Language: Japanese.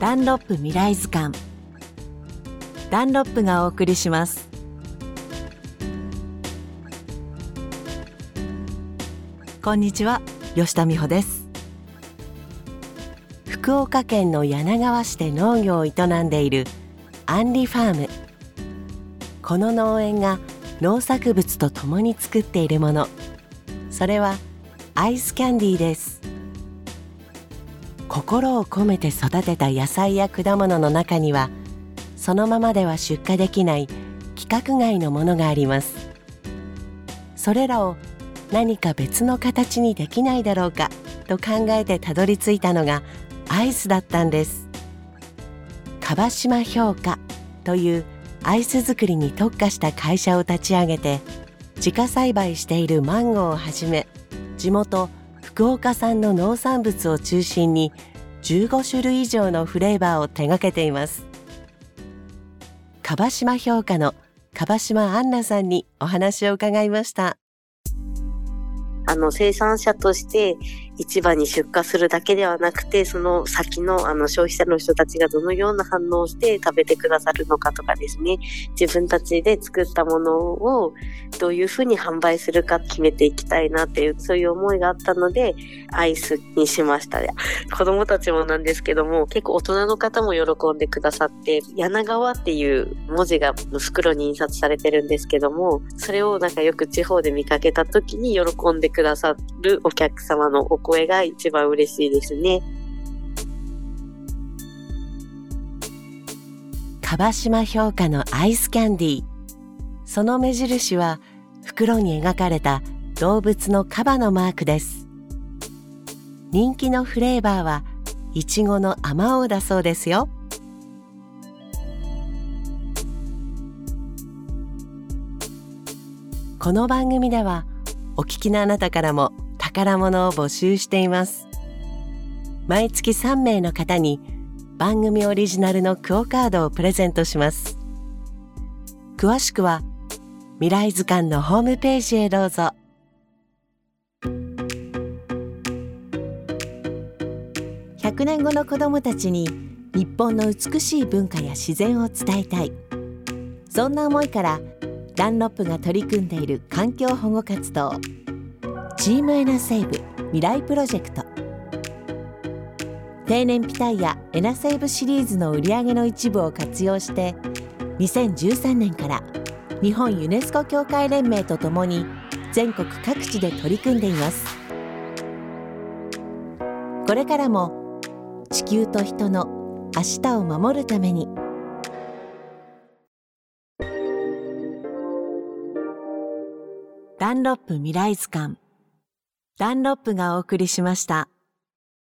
ダンロップ未来図鑑。ダンロップがお送りします。こんにちは吉田美穂です。福岡県の柳川市で農業を営んでいるアンリファーム。この農園が農作物と共に作っているもの。それはアイスキャンディーです。心を込めて育てた野菜や果物の中にはそのままでは出荷できない規格外のものがあります。それらを何か別の形にできないだろうかと考えてたどり着いたのがアイスだったんです。樺島評価というアイス作りに特化した会社を立ち上げて自家栽培しているマンゴーをはじめ地元福岡産の農産物を中心に15種類以上のフレーバーを手掛けています。樺島評価の樺島アンナさんにお話を伺いました。あの生産者として市場に出荷するだけではなくてその先のあの消費者の人たちがどのような反応をして食べてくださるのかとかですね。自分たちで作ったものをどういうふうに販売するか決めていきたいなっていうそういう思いがあったのでアイスにしました。ね子供たちもなんですけども結構大人の方も喜んでくださって柳川っていう文字が袋に印刷されてるんですけどもそれをなんかよく地方で見かけた時に喜んでくくださるお客様のお声が一番嬉しいですね。樺島評価のアイスキャンディー。その目印は袋に描かれた動物のカバのマークです。人気のフレーバーはいちごのあまおうだそうですよ。この番組ではお聞きのあなたからも宝物を募集しています。毎月3名の方に番組オリジナルのクオカードをプレゼントします。詳しくは未来図鑑のホームページへどうぞ。100年後の子どもたちに日本の美しい文化や自然を伝えたい。そんな思いからダンロップが取り組んでいる環境保護活動。チームエナセーブ未来プロジェクト。低燃費タイヤエナセーブシリーズの売り上げの一部を活用して2013年から日本ユネスコ協会連盟とともに全国各地で取り組んでいます。これからも地球と人の明日を守るためにダンロップ未来図鑑ダンロップがお送りしました。